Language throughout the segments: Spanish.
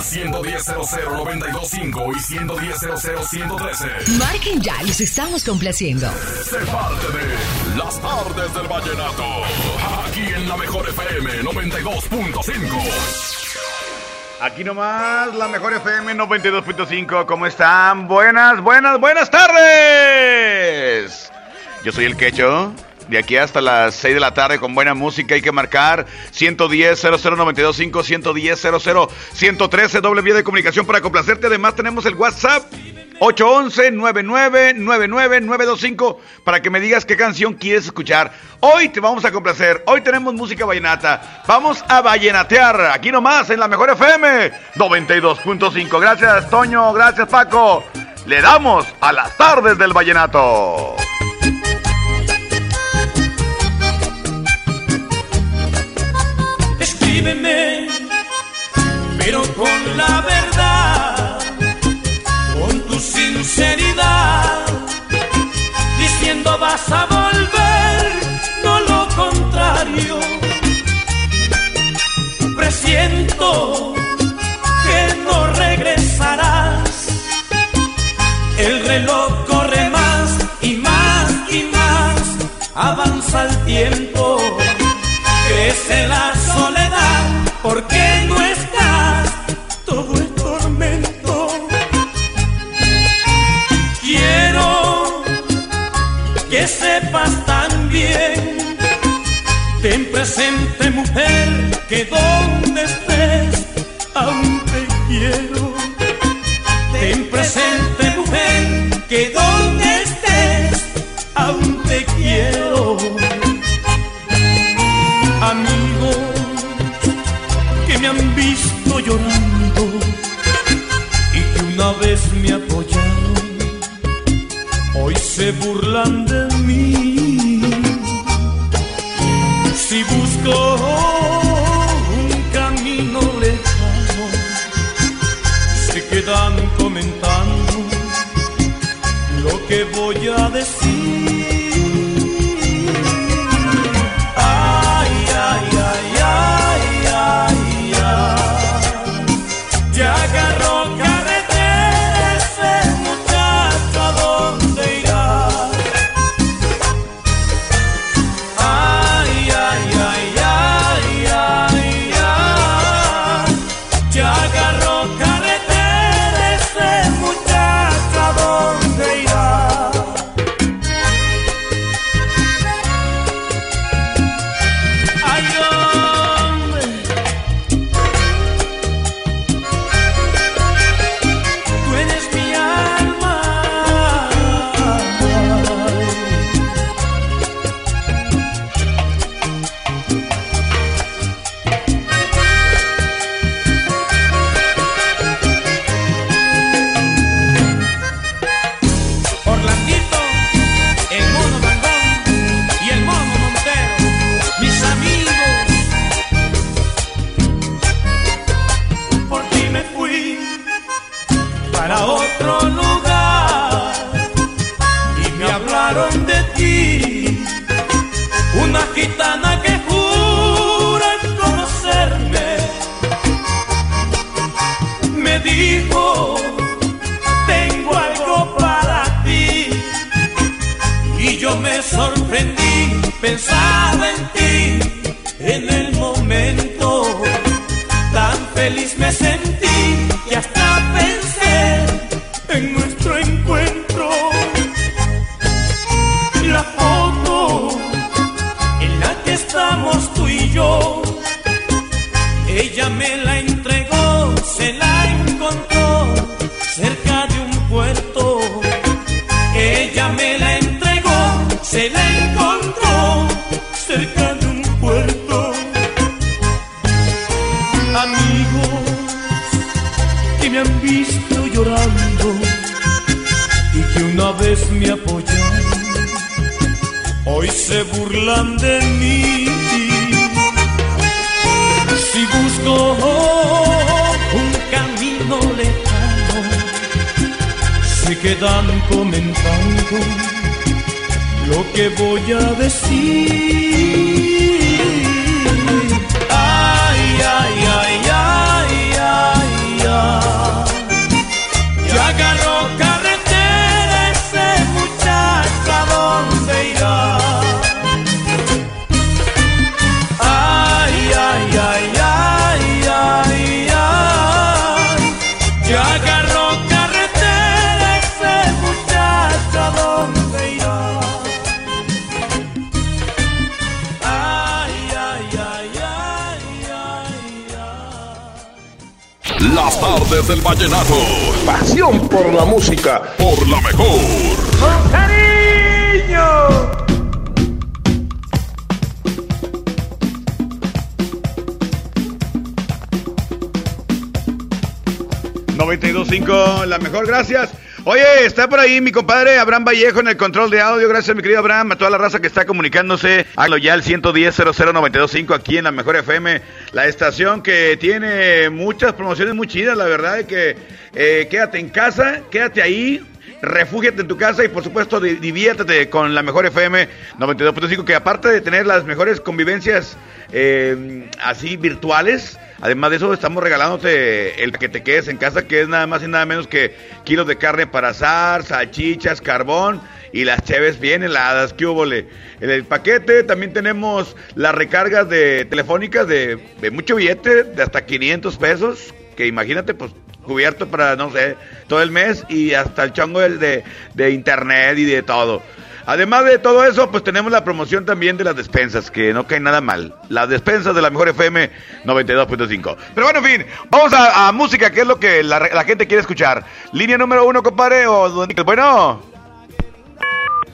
Al 110.00925 y 110.00113. Marquen ya, los estamos complaciendo. Sé parte de Las tardes del vallenato. Aquí en la mejor FM 92.5. Aquí nomás, la mejor FM 92.5. ¿Cómo están? Buenas, buenas, buenas tardes. Yo soy el Quecho. De aquí hasta las 6 de la tarde con buena música hay que marcar 110 00925 110 00 113 doble vía de comunicación para complacerte. Además tenemos el WhatsApp 811 925 para que me digas qué canción quieres escuchar. Hoy te vamos a complacer. Hoy tenemos música vallenata. Vamos a vallenatear aquí nomás en la mejor FM 92.5. Gracias Toño, gracias Paco. Le damos a las tardes del vallenato. Escríbeme, pero con la verdad, con tu sinceridad, diciendo vas a que donde estés aún te quiero. Ten presente mujer que donde estés aún te quiero. Amigos que me han visto llorando y que una vez me apoyaron, voy a decir. Quedan comentando lo que voy a decir. Tardes del vallenato. Pasión por la música. Por la mejor. ¡Con cariño! 92.5, la mejor, gracias. Oye, está por ahí mi compadre Abraham Vallejo en el control de audio. Gracias, mi querido Abraham, a toda la raza que está comunicándose. Hágalo ya al 110 00925 aquí en la Mejor FM, la estación que tiene muchas promociones muy chidas, la verdad, de que eh, quédate en casa, quédate ahí, refúgiate en tu casa y por supuesto diviértete con la mejor FM 92.5 que aparte de tener las mejores convivencias eh, así virtuales, además de eso estamos regalándote el que te quedes en casa que es nada más y nada menos que kilos de carne para asar, salchichas, carbón y las cheves bien heladas, hubo En el paquete también tenemos las recargas de telefónicas de, de mucho billete, de hasta 500 pesos, que imagínate, pues cubierto para, no sé, todo el mes y hasta el chongo de, de internet y de todo. Además de todo eso, pues tenemos la promoción también de las despensas, que no cae nada mal. Las despensas de la mejor FM 92.5. Pero bueno, en fin, vamos a, música, que es lo que la, la, gente quiere escuchar. Línea número uno, compadre, o bueno.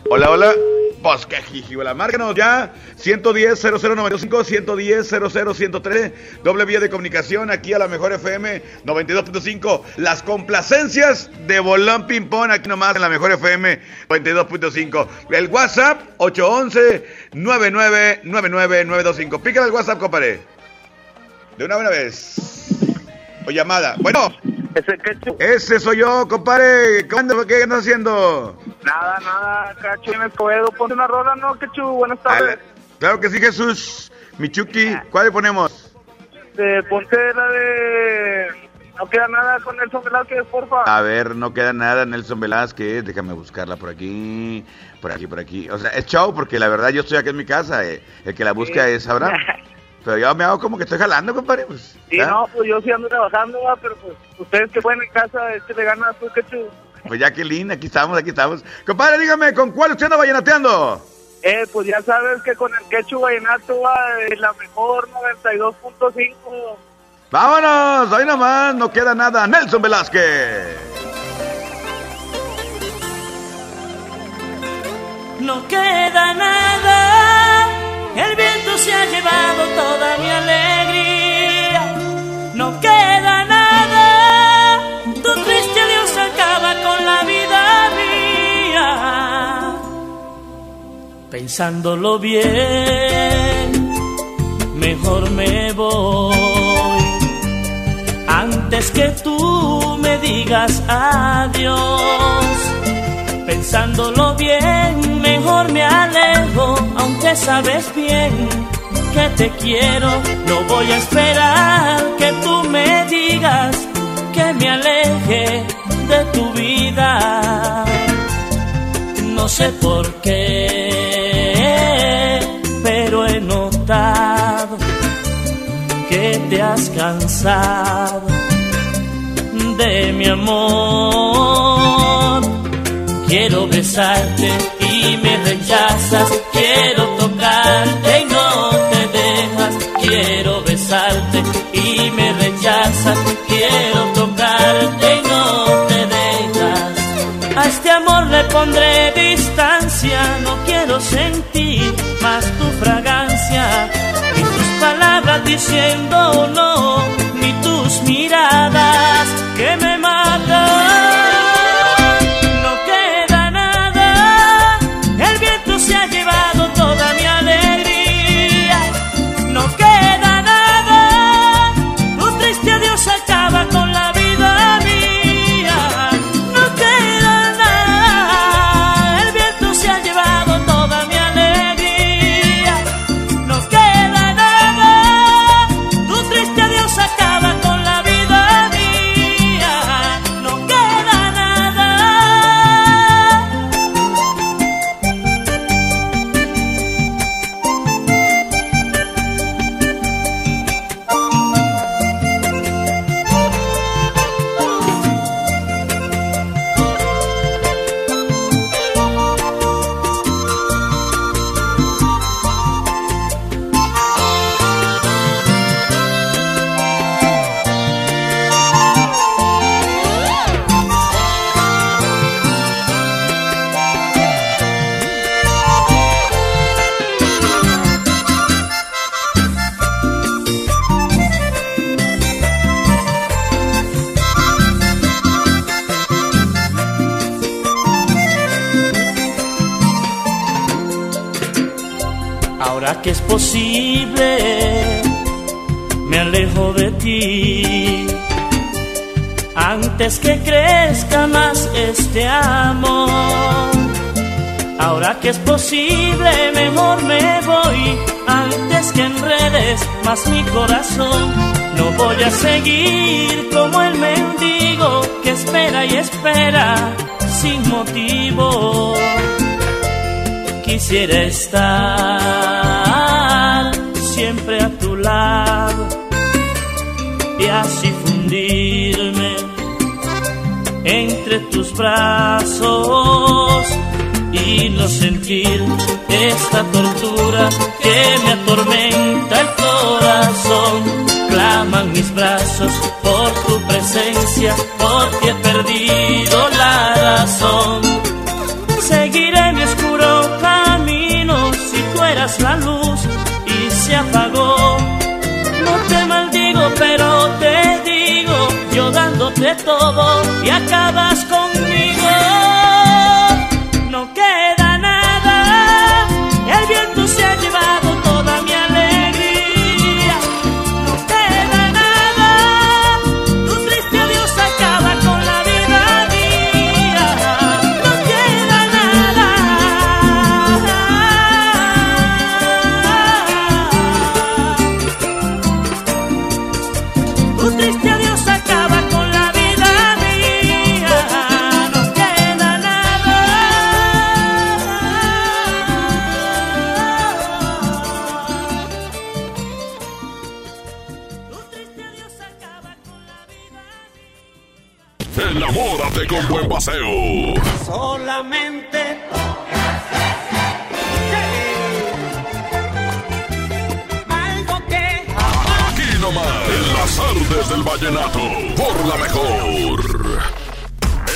Hola, hola. Pues que jijibola. Márcanos ya. 110 0095 110 00103 Doble vía de comunicación aquí a la mejor FM 92.5. Las complacencias de Bolón Ping Pong aquí nomás en la mejor FM 92.5. El WhatsApp 811 925 Pícale el WhatsApp, compadre. De una buena vez. O llamada. Bueno. Ese, Ese soy yo, compadre. ¿Qué andas haciendo? Nada, nada, Cacho en Escobedo. Ponte una rola, ¿no, Cacho? Buenas tardes. claro que sí, Jesús. Michuki. ¿cuál le ponemos? Eh, ponte la de... No queda nada con Nelson Velázquez, porfa. A ver, no queda nada, Nelson Velázquez. Déjame buscarla por aquí, por aquí, por aquí. O sea, es chau, porque la verdad yo estoy aquí en mi casa. Eh. El que la busca es Abraham. Pero yo me hago como que estoy jalando, compadre. Pues, sí, no, pues yo sí ando trabajando, pero pues ustedes que pueden en casa, este le gana a tu quechu. Pues Jacqueline, aquí estamos, aquí estamos. Compadre, dígame, ¿con cuál usted anda vallenateando? Eh, pues ya sabes que con el quechu vallenato va la mejor 92.5. Vámonos, ahí nomás, no queda nada. Nelson Velázquez. No queda nada Pensándolo bien, mejor me voy. Antes que tú me digas adiós. Pensándolo bien, mejor me alejo, aunque sabes bien que te quiero. No voy a esperar que tú me digas que me aleje de tu vida. No sé por qué, notado que te has cansado de mi amor Quiero besarte y me rechazas. Quiero tocarte y no te dejas. Quiero besarte y me rechazas. Quiero tocarte y no te dejas. A este amor le pondré distancia. No quiero sentir más tu fragancia. Ni tus palabras diciendo no. Ni tus miradas que me matan Antes que crezca más este amor. Ahora que es posible, mejor me voy. Antes que enredes más mi corazón. No voy a seguir como el mendigo que espera y espera sin motivo quisiera estar siempre a tu lado y así brazos y no sentir esta tortura que me atormenta el corazón. Claman mis brazos por tu presencia, porque todo y acabas conmigo. Por la mejor.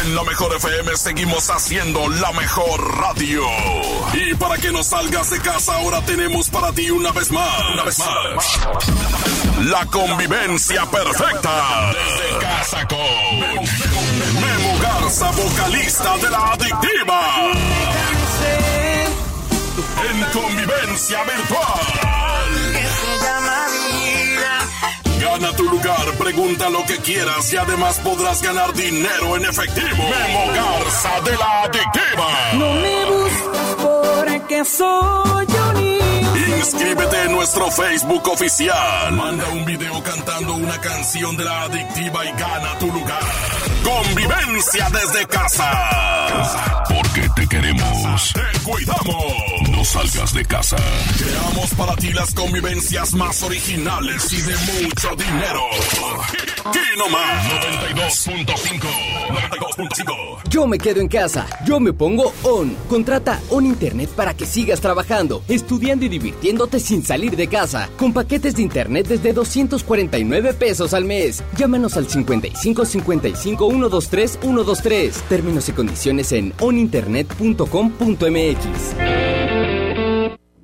En la mejor FM seguimos haciendo la mejor radio. Y para que no salgas de casa, ahora tenemos para ti una vez más. Una vez más. La convivencia perfecta. Desde casa con. Memo Garza, vocalista de la adictiva. En convivencia virtual. Tu lugar, pregunta lo que quieras y además podrás ganar dinero en efectivo. Memo Garza de la adictiva. No me buscas porque soy un Inscríbete en nuestro Facebook oficial. Manda un video cantando una canción de la adictiva y gana tu lugar. Convivencia desde casa. Porque te queremos. Te cuidamos. Salgas de casa. Creamos para ti las convivencias más originales y de mucho dinero. Kino más 92.5. 92.5. Yo me quedo en casa. Yo me pongo on. Contrata On Internet para que sigas trabajando, estudiando y divirtiéndote sin salir de casa. Con paquetes de internet desde 249 pesos al mes. Llámanos al 55 55 123 123. Términos y condiciones en oninternet.com.mx.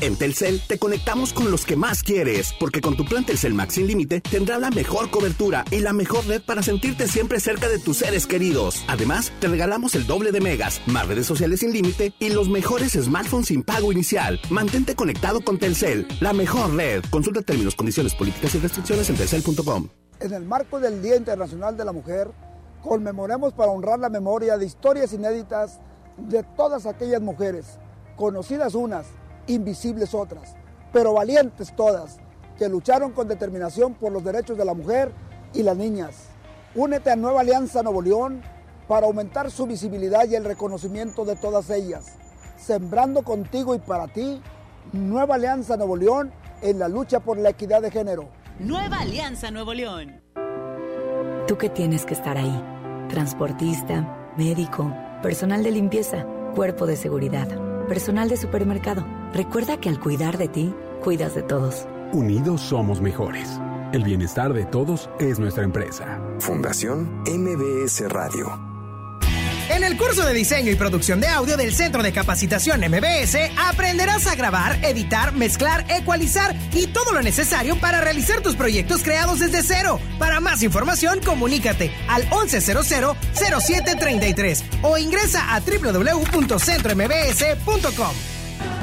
En Telcel te conectamos con los que más quieres, porque con tu plan Telcel Max sin límite tendrás la mejor cobertura y la mejor red para sentirte siempre cerca de tus seres queridos. Además, te regalamos el doble de megas, más redes sociales sin límite y los mejores smartphones sin pago inicial. Mantente conectado con Telcel, la mejor red. Consulta términos, condiciones, políticas y restricciones en telcel.com. En el marco del Día Internacional de la Mujer, conmemoremos para honrar la memoria de historias inéditas de todas aquellas mujeres, conocidas unas invisibles otras, pero valientes todas, que lucharon con determinación por los derechos de la mujer y las niñas. Únete a Nueva Alianza Nuevo León para aumentar su visibilidad y el reconocimiento de todas ellas. Sembrando contigo y para ti, Nueva Alianza Nuevo León en la lucha por la equidad de género. Nueva Alianza Nuevo León. Tú que tienes que estar ahí. Transportista, médico, personal de limpieza, cuerpo de seguridad, personal de supermercado. Recuerda que al cuidar de ti, cuidas de todos. Unidos somos mejores. El bienestar de todos es nuestra empresa. Fundación MBS Radio. En el curso de diseño y producción de audio del Centro de Capacitación MBS aprenderás a grabar, editar, mezclar, ecualizar y todo lo necesario para realizar tus proyectos creados desde cero. Para más información, comunícate al 1100-0733 o ingresa a www.centrombs.com.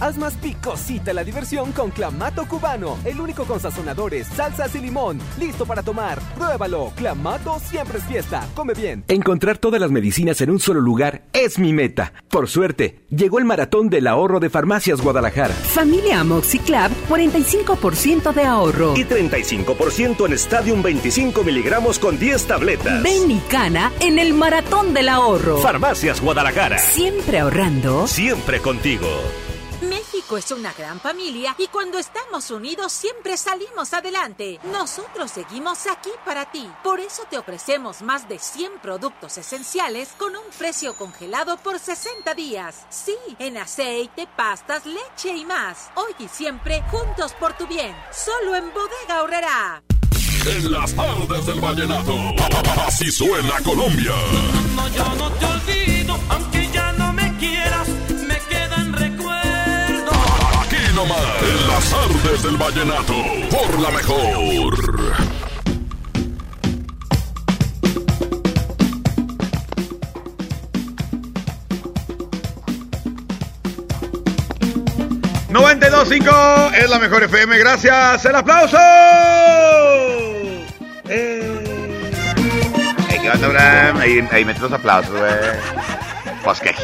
Haz más picosita la diversión con Clamato Cubano, el único con sazonadores, salsas y limón. Listo para tomar. Pruébalo. Clamato siempre es fiesta. Come bien. Encontrar todas las medicinas en un solo lugar es mi meta. Por suerte, llegó el maratón del ahorro de Farmacias Guadalajara. Familia Amoxiclab, 45% de ahorro. Y 35% en Stadium 25 miligramos con 10 tabletas. Ven y cana en el maratón del ahorro. Farmacias Guadalajara. Siempre ahorrando. Siempre contigo. México es una gran familia y cuando estamos unidos siempre salimos adelante. Nosotros seguimos aquí para ti. Por eso te ofrecemos más de 100 productos esenciales con un precio congelado por 60 días. Sí, en aceite, pastas, leche y más. Hoy y siempre juntos por tu bien. Solo en Bodega Horrera. En las tardes del vallenato. Así suena Colombia. No, yo no te olvido, nomás, en las tardes del vallenato. Por la mejor. ¡92.5! Es la mejor FM, gracias. ¡El aplauso! Eh. Hey, ¿Qué onda, Abraham? Ahí, ahí mete los aplausos, güey. Pues que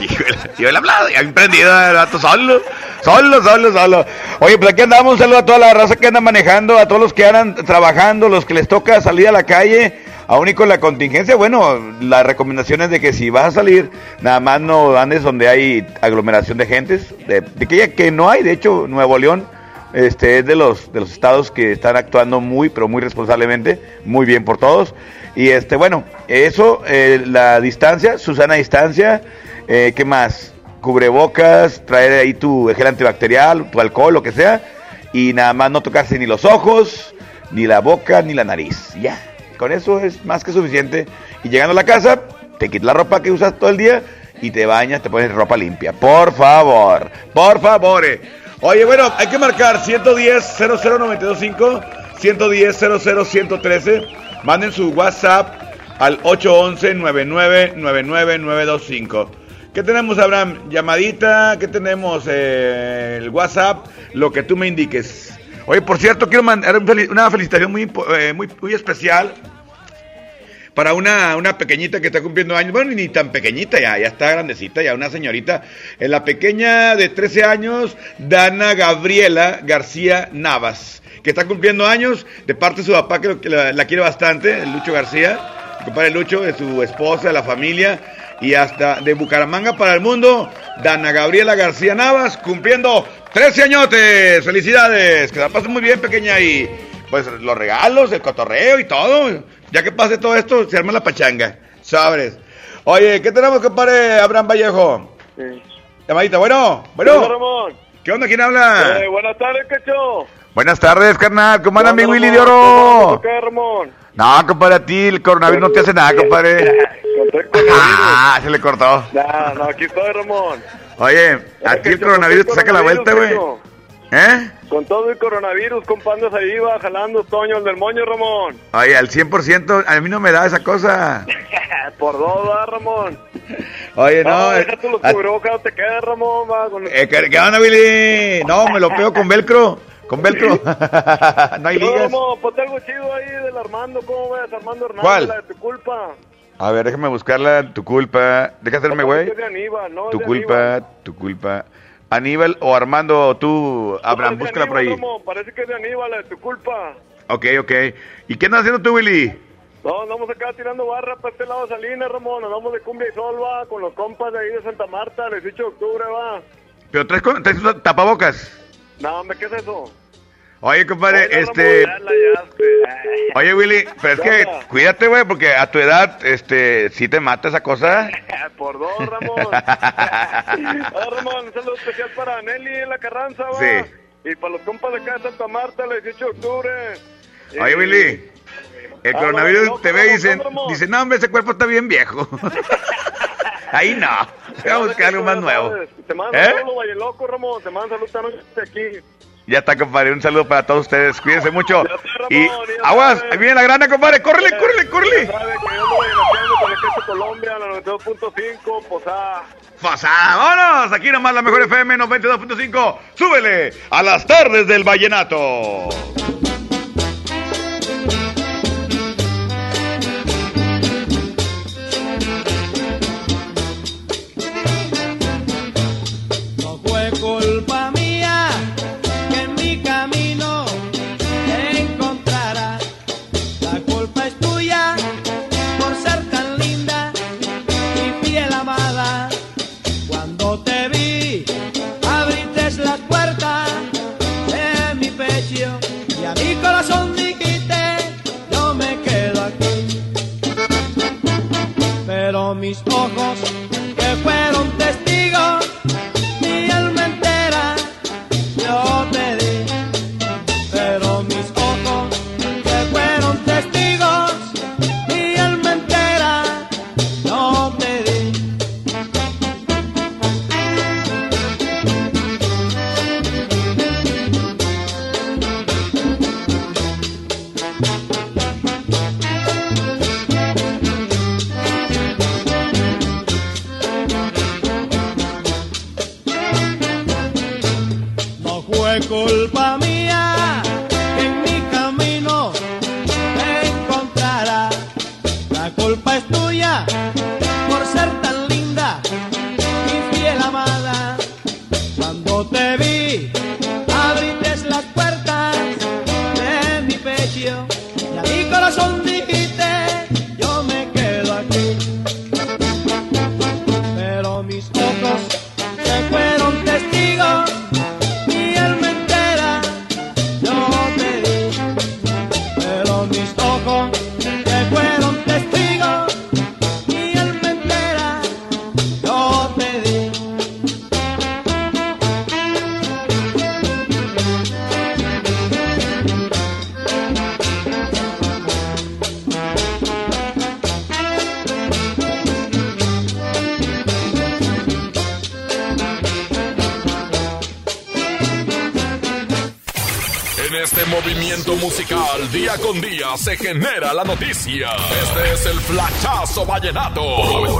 yo el aplauso, ya emprendido el rato solo. Solo, solo, solo. Oye, pues aquí andamos, un saludo a toda la raza que anda manejando, a todos los que andan trabajando, los que les toca salir a la calle, aún y con la contingencia. Bueno, la recomendación es de que si vas a salir, nada más no andes donde hay aglomeración de gentes, de, de que, ya que no hay, de hecho, Nuevo León este es de los de los estados que están actuando muy pero muy responsablemente muy bien por todos y este bueno eso eh, la distancia Susana distancia eh, qué más cubrebocas traer ahí tu gel antibacterial tu alcohol lo que sea y nada más no tocarse ni los ojos ni la boca ni la nariz ya con eso es más que suficiente y llegando a la casa te quitas la ropa que usas todo el día y te bañas te pones ropa limpia por favor por favor eh. Oye, bueno, hay que marcar 110-00925, 110-00-113. Manden su WhatsApp al 811-999925. ¿Qué tenemos, Abraham? Llamadita, ¿qué tenemos? Eh, el WhatsApp, lo que tú me indiques. Oye, por cierto, quiero mandar una felicitación muy, eh, muy, muy especial para una, una pequeñita que está cumpliendo años, bueno, ni tan pequeñita ya, ya está grandecita, ya una señorita, Eh, la pequeña de 13 años, Dana Gabriela García Navas, que está cumpliendo años, de parte de su papá, que, la, quiere bastante, Lucho García, compadre Lucho, de su esposa, de la familia, y hasta de Bucaramanga para el mundo, Dana Gabriela García Navas, cumpliendo 13 añotes, felicidades, que la pasen muy bien, pequeña, y pues los regalos, el cotorreo y todo. Ya que pase todo esto, se arma la pachanga. Sabres. Oye, ¿qué tenemos, compadre Abraham Vallejo? Sí. Llamadita, bueno, ¿Qué onda, bueno. Ramón? ¿Qué onda? ¿Quién habla? Eh, buenas tardes, Cacho. Buenas tardes, carnal. ¿Cómo anda mi ¿Qué onda, Willy de? Oro? ¿Qué, Ramón? No, compadre, a ti el coronavirus no te hace nada, compadre. Ah, se le cortó. No, no, aquí estoy, Ramón. Oye, a ti el coronavirus te saca la vuelta, güey. ¿Eh? Con todo el coronavirus, compandos ahí va jalando Toño el del moño, Ramón. Oye, al 100%, a mí no me da esa cosa. Por dos, va, Ramón. Oye, no. No, eh, los cubrebocas, te Ramón, va. Con... eh, ¿qué, onda, Billy? No, me lo pego con velcro. Con velcro. no hay No, ligas. Ramón, ponte algo chido ahí del Armando, ¿cómo ves? Armando Hernández, ¿Cuál? la de tu culpa. A ver, déjame buscarla. Tu culpa. Deja hacerme, güey. Es Aníbal, ¿no? Es Tu culpa, Aníbal. tu culpa. Aníbal o Armando, tú, Abraham, No, es búscala por ahí. Aníbal, Ramón, parece que es de Aníbal, de tu culpa. Ok, ok. ¿Y qué andas haciendo tú, Willy? No, andamos acá tirando barra para este lado de Salinas, Ramón. Andamos de cumbia y sol, va, con los compas de ahí de Santa Marta, el 18 de octubre, va. Pero traes, con- traes tapabocas. No, hombre, ¿qué es eso? Oye, compadre, este... Hallaste. Oye, Willy, pero es que cuídate, güey, porque a tu edad, este, sí te mata esa cosa. Por dos, Ramón. Ramón, un saludo especial para Nelly en la Carranza, va. Sí. Y para los compas de acá de Santa Marta, el 18 de octubre. Oye, Y- Willy, el Ah, coronavirus no, te ve y ¿cómo, dice, cómo? dice, no, hombre, ese cuerpo está bien viejo. Ahí no, voy a buscar algo más nuevo. Te mando ¿Eh? un saludo, Valle Loco, Ramón. Te mando saludos aquí. Ya está, compadre, un saludo para todos ustedes, cuídense mucho. Ramón, Y aguas, ahí viene la grana, compadre, córrele, córrele, córrele. Colombia, la 92.5, pues ah. Pasa, vámonos, aquí nomás la mejor FM 92.5, súbele a las tardes del vallenato. Se genera la noticia. Este es el flachazo vallenato.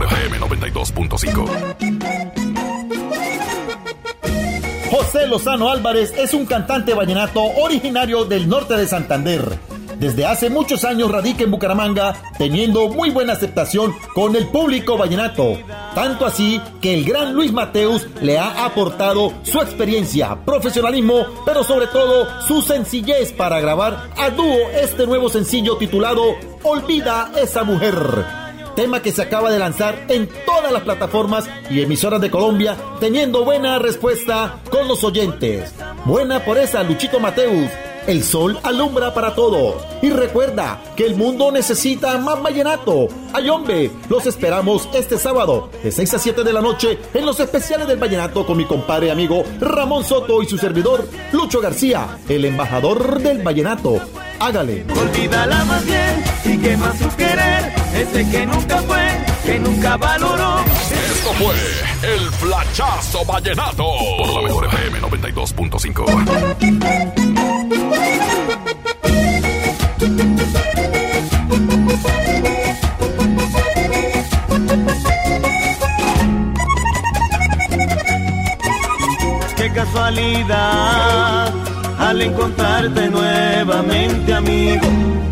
FM 92.5. José Lozano Álvarez es un cantante vallenato originario del norte de Santander. Desde hace muchos años radica en Bucaramanga, teniendo muy buena aceptación con el público vallenato. Tanto así que el gran Luis Mateus le ha aportado su experiencia, profesionalismo, pero sobre todo su sencillez para grabar a dúo este nuevo sencillo titulado Olvida esa mujer tema que se acaba de lanzar en todas las plataformas y emisoras de Colombia, teniendo buena respuesta con los oyentes. Buena por esa, Luchito Mateus. El sol alumbra para todos. Y recuerda que el mundo necesita más vallenato. Ayombe, los esperamos este sábado de 6 a 7 de la noche en los especiales del vallenato con mi compadre amigo Ramón Soto y su servidor Lucho García, el embajador del vallenato. Hágale. Olvídala más bien y quema su querer, ese que nunca fue que nunca valoró. Esto fue el flachazo vallenato por la mejor FM 92.5. casualidad al encontrarte nuevamente, amigo,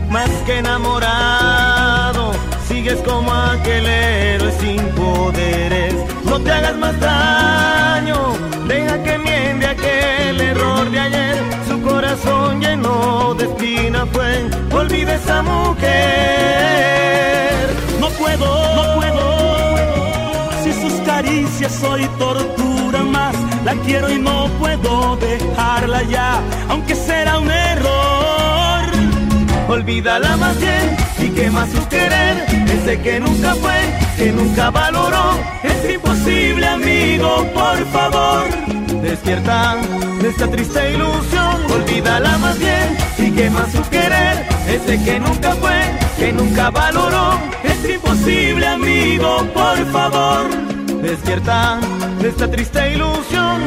más que enamorado, sigues como aquel héroe sin poderes. No te hagas más daño, deja que miente aquel error de ayer. Su corazón lleno de espina fue, olvide esa mujer. No puedo, no puedo, si sus caricias hoy torturan más la quiero y no puedo dejarla ya, aunque será un error. Olvídala más bien y quema su querer, ese que nunca fue, que nunca valoró. Es imposible, amigo, por favor. Despierta de esta triste ilusión, olvídala más bien y quema su querer, ese que nunca fue, que nunca valoró. Es imposible, amigo, por favor despierta de esta triste ilusión.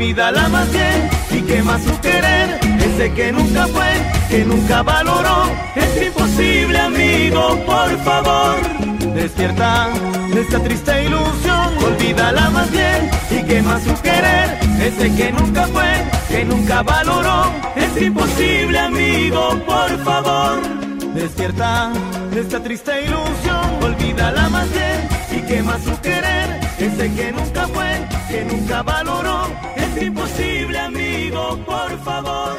Olvídala más bien y quema su querer. Ese que nunca fue, que nunca valoró. Es imposible, amigo, por favor. Despierta de esta triste ilusión. Olvídala más bien y quema su querer. Ese que nunca fue, que nunca valoró. Es imposible, amigo, por favor. Despierta de esta triste ilusión. Olvídala más bien y quema su querer. Ese que nunca fue, que nunca valoró. Es imposible, amigo, por favor.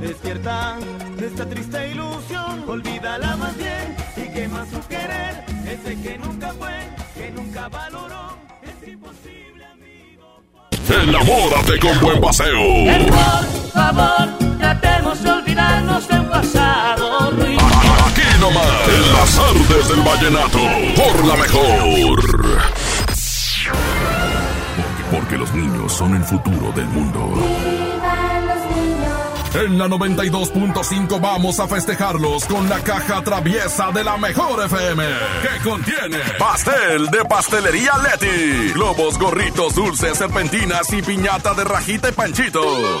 Despierta de esta triste ilusión. Olvídala más bien y quema su querer. Ese que nunca fue, que nunca valoró. Es imposible, amigo. Enamórate con buen paseo. Por favor, tratemos de olvidarnos del pasado. Ruiz. Aquí nomás, en las artes del vallenato, por la mejor. Porque, los niños son el futuro del mundo. En la 92.5 vamos a festejarlos con la caja traviesa de la mejor FM. Que contiene pastel de pastelería Leti, globos, gorritos, dulces, serpentinas y piñata de rajita y panchito. Mamá,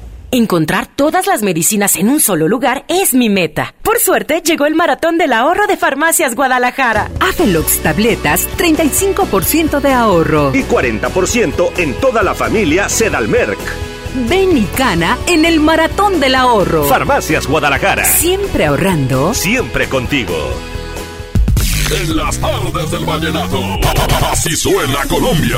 Encontrar todas las medicinas en un solo lugar es mi meta. Por suerte, llegó el maratón del ahorro de Farmacias Guadalajara. Afelox tabletas, 35% de ahorro. Y 40% en toda la familia Sedalmerc. Ven y cana en el maratón del ahorro. Farmacias Guadalajara. Siempre ahorrando. Siempre contigo. En las tardes del vallenato. Así suena Colombia.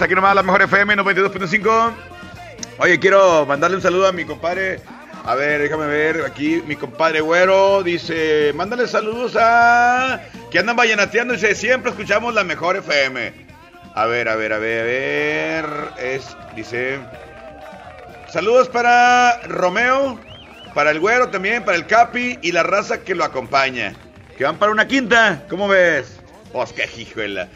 Aquí nomás, la mejor FM 92.5. Oye, quiero mandarle un saludo a mi compadre. A ver, déjame ver, aquí mi compadre Güero dice, mándale saludos a... Que andan vallenateando, dice, siempre escuchamos la mejor FM. A ver, a ver, a ver, a ver, es, dice... Saludos para Romeo, para el Güero también, para el Capi y la raza que lo acompaña. Que van para una quinta, ¿cómo ves? Pues qué hijuela.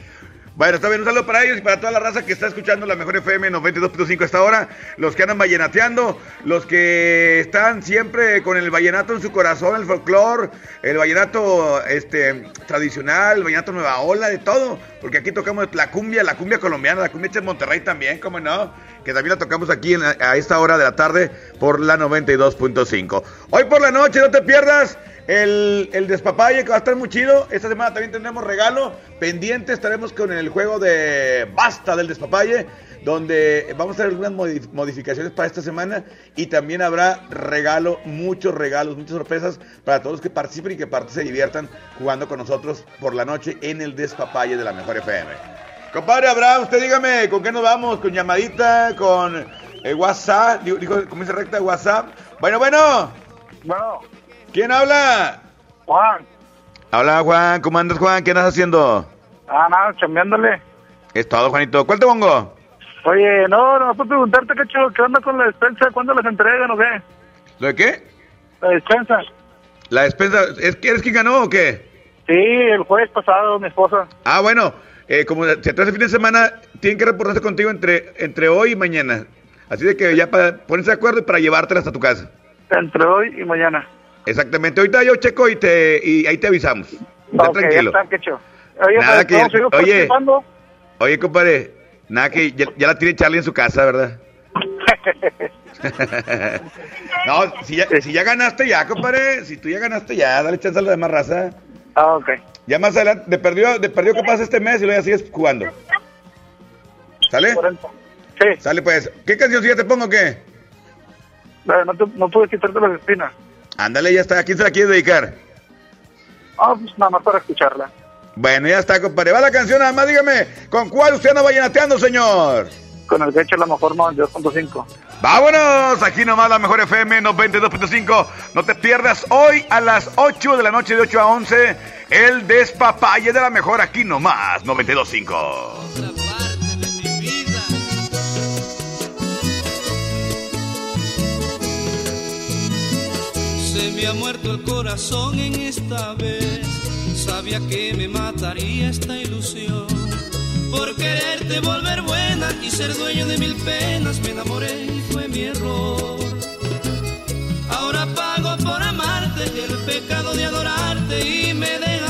Bueno, está bien, un saludo para ellos y para toda la raza que está escuchando la mejor FM 92.5 hasta ahora, los que andan vallenateando, los que están siempre con el vallenato en su corazón, el folclore, el vallenato este, tradicional, el vallenato nueva ola, de todo, porque aquí tocamos la cumbia, la cumbia colombiana, la cumbia en Monterrey también, como no, que también la tocamos aquí a esta hora de la tarde por la 92.5. Hoy por la noche, no te pierdas el, despapalle que va a estar muy chido. Esta semana también tendremos regalo. Pendiente estaremos con el juego de Basta del despapalle. Donde vamos a hacer algunas modi- modificaciones para esta semana. Y también habrá regalo, muchos regalos, muchas sorpresas para todos los que participen y que se diviertan jugando con nosotros por la noche en el despapalle de la mejor FM. Compadre Abraham, usted dígame, ¿con qué nos vamos? ¿Con llamadita? ¿Con WhatsApp? Digo, digo, ¿cómo dice recta? ¿WhatsApp? Bueno, bueno. Bueno. ¿Quién habla? Juan. Habla Juan, ¿cómo andas Juan? ¿Qué andas haciendo? Ah, nada, chambeándole. Es todo, Juanito. ¿Cuál te pongo? Oye, no, no, puedo preguntarte, cacho, ¿qué onda con la despensa? ¿Cuándo las entregan o qué? ¿Lo de qué? La despensa. La despensa. ¿Es, que ¿Eres quien ganó o qué? Sí, el jueves pasado, mi esposa. Ah, bueno. eh, como se atrasa el fin de semana, tienen que reportarse contigo entre, entre hoy y mañana. Así de que ya para ponerse de acuerdo y para llevártela hasta tu casa. Entre hoy y mañana. Exactamente. Ahorita yo checo y, te, y ahí te avisamos. Está Ok, ya tranquilo. está, Quecho. Oye, Nada que- ¿vamos a seguir oye. Oye, compadre, nada que ya, ya la tiene Charlie en su casa, ¿verdad? no, si ya, si ya ganaste ya, compadre, si tú ya ganaste ya, dale chance a la demás raza. Ah, ok. Ya más adelante, de perdió, de perdió que pasa este mes y luego ya sigues jugando. ¿Sale? Sí. Sale pues. ¿Qué cancioncilla te pongo o qué? Eh, No, te- no pude quitarte las espinas. Ándale, ya está. ¿A quién se la quieres dedicar? Ah, pues nada más para escucharla. Bueno, ya está, compadre. Va la canción, nada más dígame, ¿con cuál usted anda vallenateando, señor? Con el Quecho la mejor 92.5. Vámonos, aquí nomás la mejor FM 92.5. No te pierdas hoy a las 8 de la noche de 8 a 11 el despapalle de la mejor aquí nomás 92.5. Se me ha muerto el corazón en esta vez. Sabía que me mataría esta ilusión. Por quererte volver buena y ser dueño de mil penas, me enamoré y fue mi error. Ahora pago por amarte el pecado de adorarte y me dejas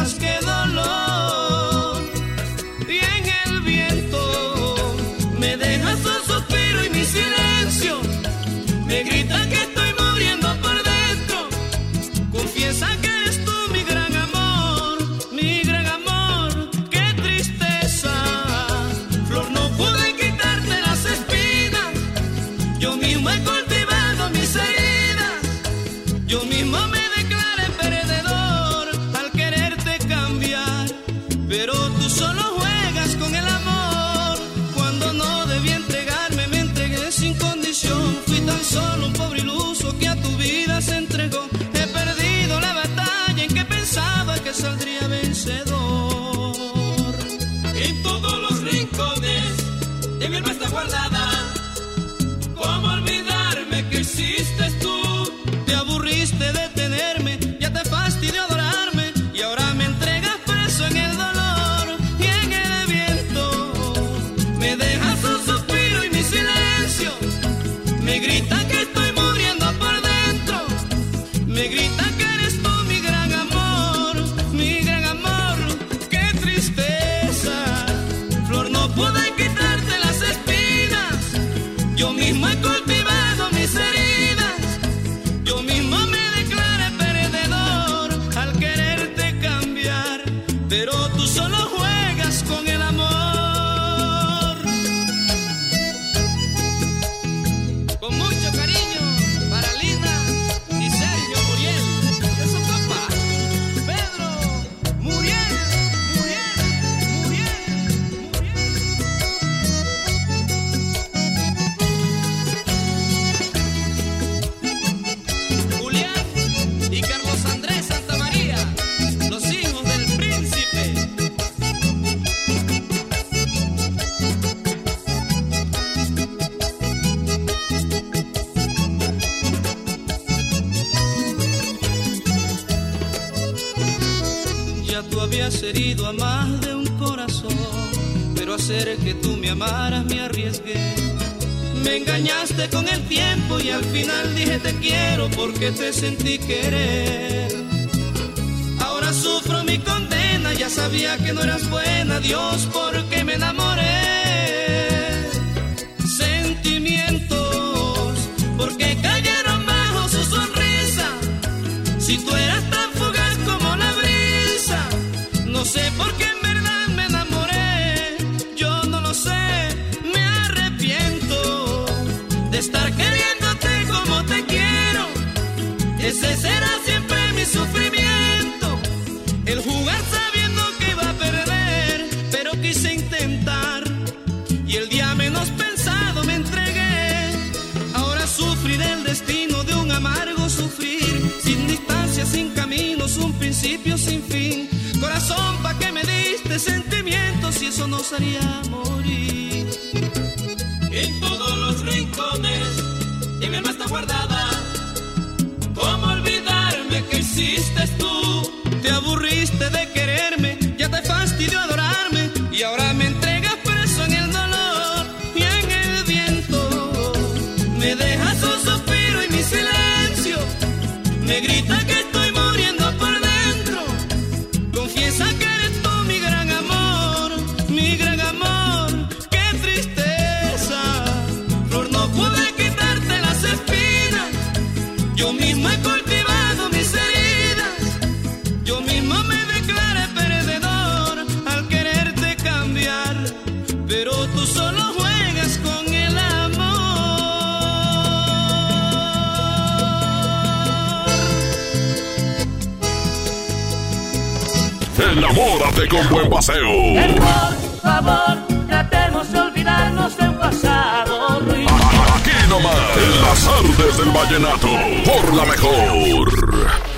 Habías herido a más de un corazón, pero hacer que tú me amaras me arriesgué. Me engañaste con el tiempo y al final dije te quiero porque te sentí querer. Ahora sufro mi condena, ya sabía que no eras buena, Dios, porque me enamoré. Principio sin fin. Corazón, ¿pa' qué me diste sentimientos si eso nos haría morir? En todos los rincones mi alma está guardada. ¿Cómo olvidarme que existes tú? Te aburriste de Enamórate con buen paseo. Por favor, tratemos de olvidarnos del pasado, Ruiz. Aquí nomás, en las artes del vallenato, por la mejor.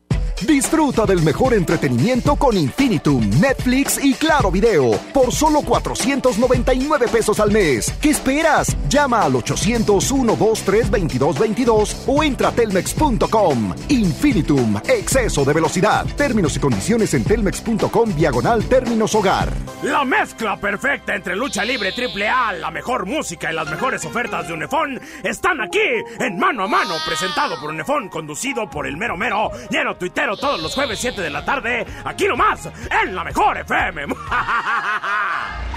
Disfruta del mejor entretenimiento con Infinitum, Netflix y Claro Video por solo 499 pesos al mes. ¿Qué esperas? Llama al 801-232222 o entra a telmex.com. Infinitum, exceso de velocidad. Términos y condiciones en telmex.com diagonal términos hogar. La mezcla perfecta entre lucha libre triple A, la mejor música y las mejores ofertas de Unefón están aquí en Mano a Mano, presentado por Unefón, conducido por el mero mero, lleno tuitero todos los jueves 7 de la tarde, aquí nomás, en la mejor FM.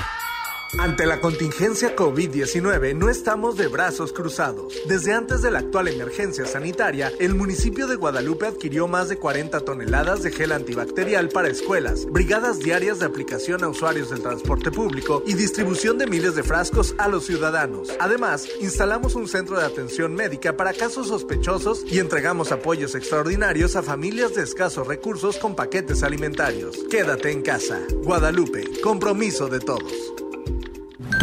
Ante la contingencia COVID-19 no estamos de brazos cruzados. Desde antes de la actual emergencia sanitaria, el municipio de Guadalupe adquirió más de 40 toneladas de gel antibacterial para escuelas, brigadas diarias de aplicación a usuarios del transporte público y distribución de miles de frascos a los ciudadanos. Además, instalamos un centro de atención médica para casos sospechosos y entregamos apoyos extraordinarios a familias de escasos recursos con paquetes alimentarios. Quédate en casa. Guadalupe, compromiso de todos.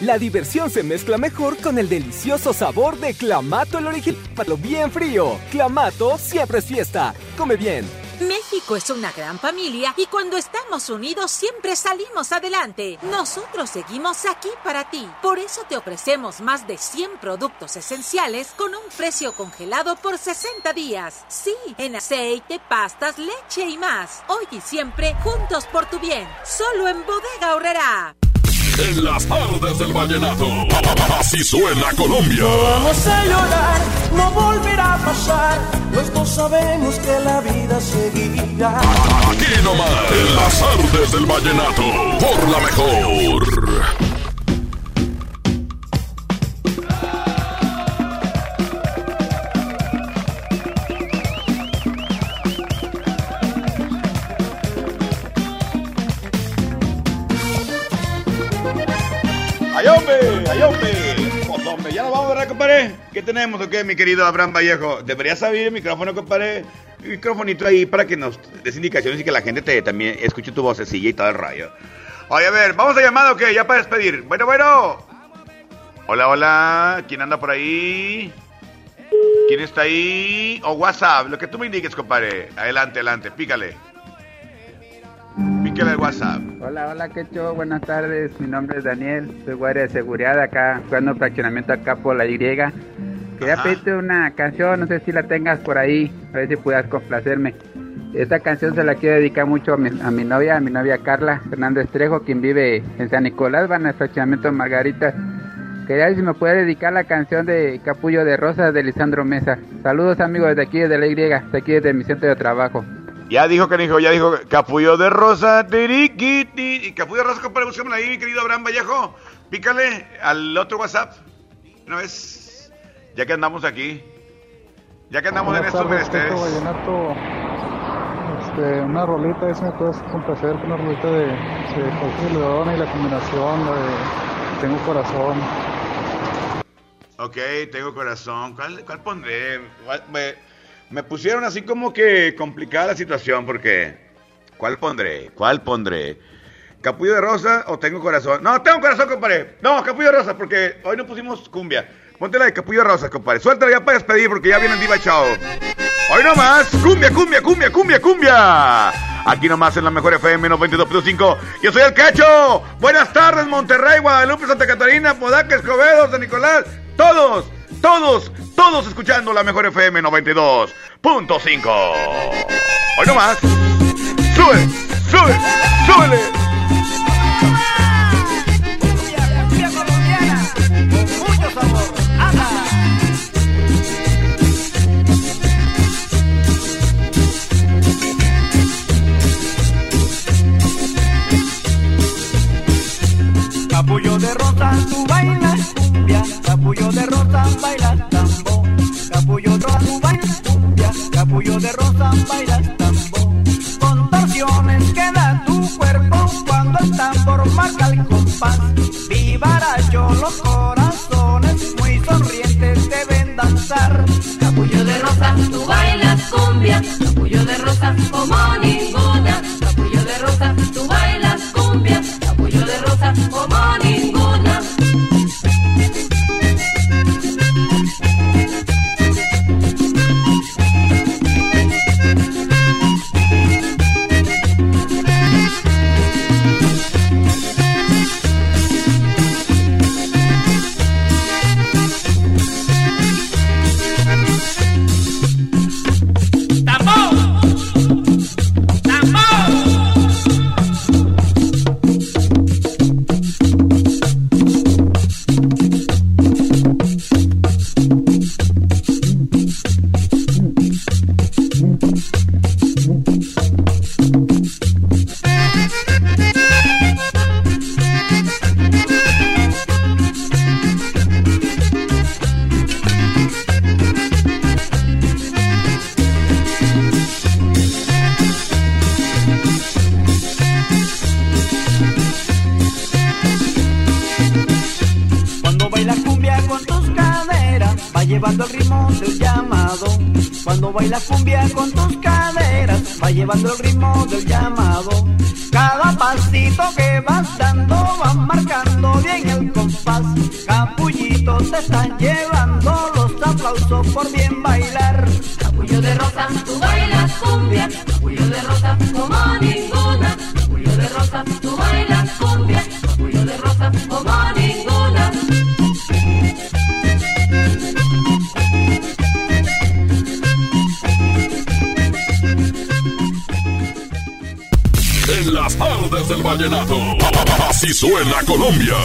La diversión se mezcla mejor con el delicioso sabor de Clamato el original. Palo bien frío. Clamato siempre es fiesta. Come bien. México es una gran familia y cuando estamos unidos siempre salimos adelante. Nosotros seguimos aquí para ti. Por eso te ofrecemos más de 100 productos esenciales con un precio congelado por 60 días. Sí, en aceite, pastas, leche y más. Hoy y siempre juntos por tu bien. Solo en Bodega Horrera. En las tardes del vallenato. Así suena Colombia. No vamos a llorar, no volverá a pasar. Los dos sabemos que la vida seguirá. Aquí nomás. En las tardes del vallenato. Por la mejor. Pues, hombre, ya nos vamos, ¿verdad, compadre? ¿Qué tenemos o qué, mi querido Abraham Vallejo? Deberías abrir el micrófono, compadre. El microfonito ahí para que nos des indicaciones y que la gente te también escuche tu vocecilla y todo el rayo. Oye, a ver, ¿vamos a llamar o qué? Ya para despedir. Bueno, bueno. Hola, hola. ¿Quién anda por ahí? ¿Quién está ahí? O WhatsApp, lo que tú me indiques, compadre. Adelante, adelante, pícale. Pícale el WhatsApp. Hola, hola, Quecho, buenas tardes. Mi nombre es Daniel, soy guardia de seguridad acá, jugando fraccionamiento acá por la Y. Quería Ajá. pedirte una canción, no sé si la tengas por ahí, a ver si puedas complacerme. Esta canción se la quiero dedicar mucho a mi, a mi novia, a mi novia Carla Fernández Trejo, quien vive en San Nicolás, van al fraccionamiento Margarita. Quería ver si me puede dedicar la canción de Capullo de Rosas de Lisandro Mesa. Saludos amigos desde aquí, desde la Y, de aquí desde mi centro de trabajo. Ya dijo que dijo, ya dijo Capullo de Rosa, tiriqui, ti- y Capullo de Rosa, compadre, búscamela ahí, mi querido Abraham Vallejo. Pícale al otro WhatsApp. Una vez, ya que andamos aquí. Ya que andamos en estos menesteres. Este, una rolita, esa me puedes complacer con una rolita de, de Jorge León y la combinación, la de Tengo Corazón. Ok, tengo corazón. ¿Cuál, cuál pondré? ¿Cuál- Me, me pusieron así como que complicada la situación porque... ¿Cuál pondré? ¿Cuál pondré? ¿Capullo de Rosa o tengo corazón? No, tengo corazón, compadre. No, Capullo de Rosa porque hoy no pusimos cumbia. Ponte la Capullo de Rosa, compadre. Suéltala ya para despedir porque ya viene el Diva Chao. Hoy nomás, cumbia, cumbia, cumbia, cumbia, cumbia. Aquí nomás en la mejor FM 92.5. Yo soy el Cacho. Buenas tardes, Monterrey, Guadalupe, Santa Catarina, Podaca, Escobedo, San Nicolás. Todos. Todos, todos escuchando la mejor FM 92.5. Hoy no más. Sube, sube, súbele. Capullo de bailas cumbia, capullo de rosa, bailas tambo. Capullo tú bailas cumbia, capullo de rosa, bailas tambo. Contorsiones que da tu cuerpo cuando el tambor marca el compás. Vivaracho los corazones muy sonrientes deben danzar. Capullo de rosa, tú bailas cumbia, capullo de rosa como ninguna. Capullo de rosa, tú bailas cumbia, capullo de rosa como ninguna. Suena Colombia.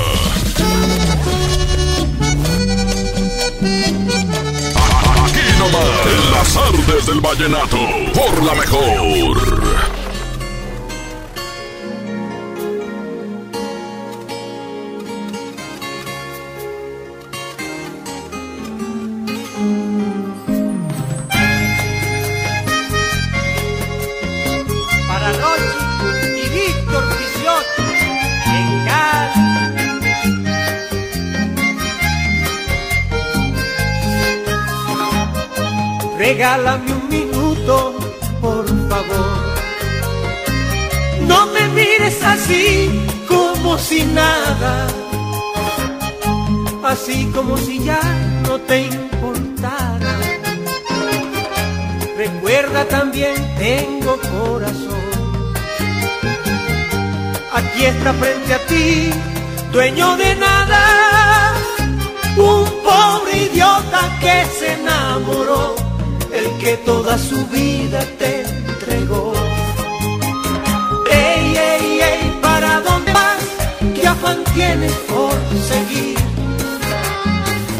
Aquí nomás. En las tardes del vallenato. Por la mejor. Regálame un minuto, por favor. No me mires así como si nada, así como si ya no te importara. Recuerda también tengo corazón. Aquí está frente a ti, dueño de nada, un pobre idiota que se enamoró, el que toda su vida te entregó. Ey, ey, ey, ¿para dónde vas? ¿Qué afán tienes por seguir?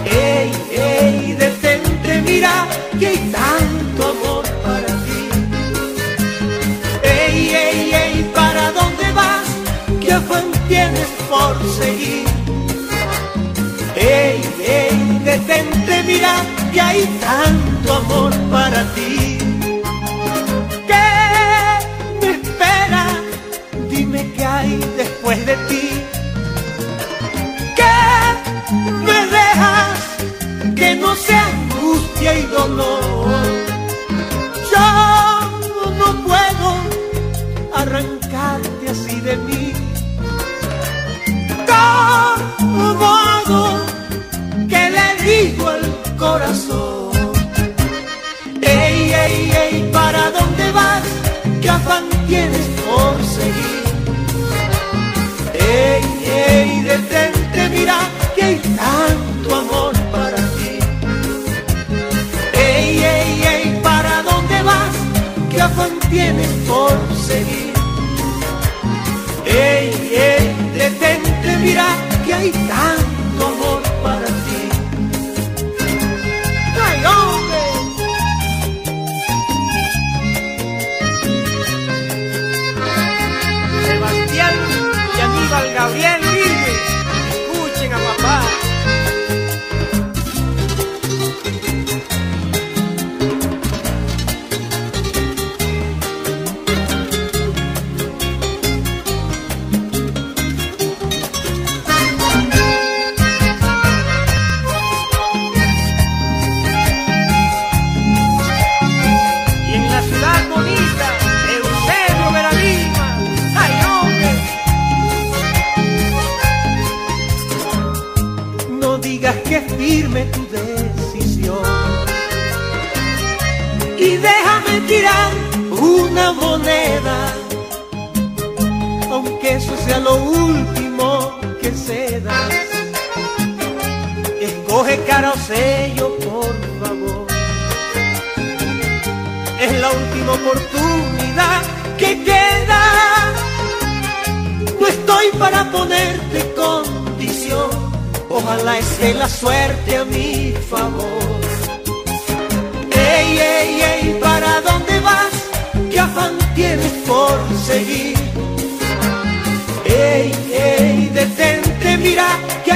Ey, ey, detente, mira que hay tanto amor para ti. Ey, ey, ey, ¿para dónde vas? ¿Qué afán tienes por seguir? Ey, ey, detente, mira que hay tanto amor para ti. ¿Qué me espera? Dime qué hay después de ti. ¿Qué me dejas? Que no sea angustia y dolor. Corazón? Ey, ey, ey, ¿para dónde vas? ¿Qué afán tienes por seguir?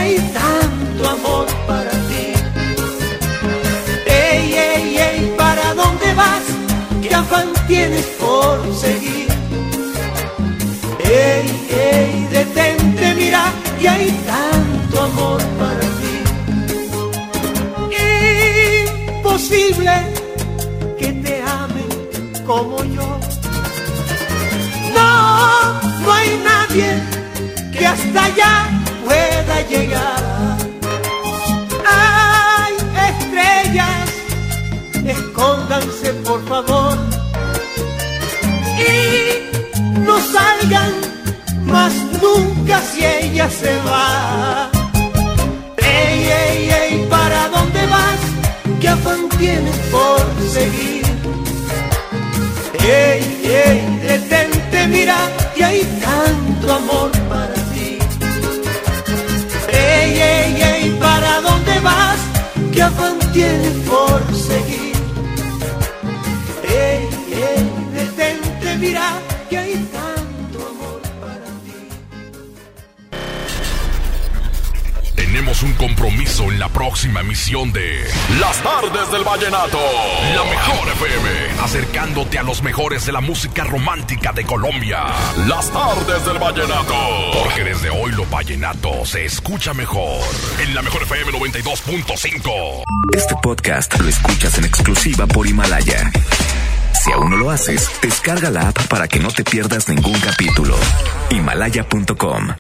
Hay tanto amor para ti. Ey, ey, ey, ¿para dónde vas? ¿Qué afán tienes por seguir? Ey, ey, detente, mira que hay tanto amor para ti. Imposible que te amen como yo. No, no hay nadie que hasta allá pueda llegar. Ay, estrellas, escóndanse por favor y no salgan más nunca si ella se va. Ey, ey, ey, ¿para dónde vas? ¿Qué afán tienes por seguir? Ey, ey, detente, mira que hay tanto amor afán tienes por Un compromiso en la próxima emisión de Las Tardes del Vallenato. La mejor FM, acercándote a los mejores de la música romántica de Colombia. Las Tardes del Vallenato. Porque desde hoy lo vallenato se escucha mejor. En la mejor FM 92.5. Este podcast lo escuchas en exclusiva por Himalaya. Si aún no lo haces, descarga la app para que no te pierdas ningún capítulo. Himalaya.com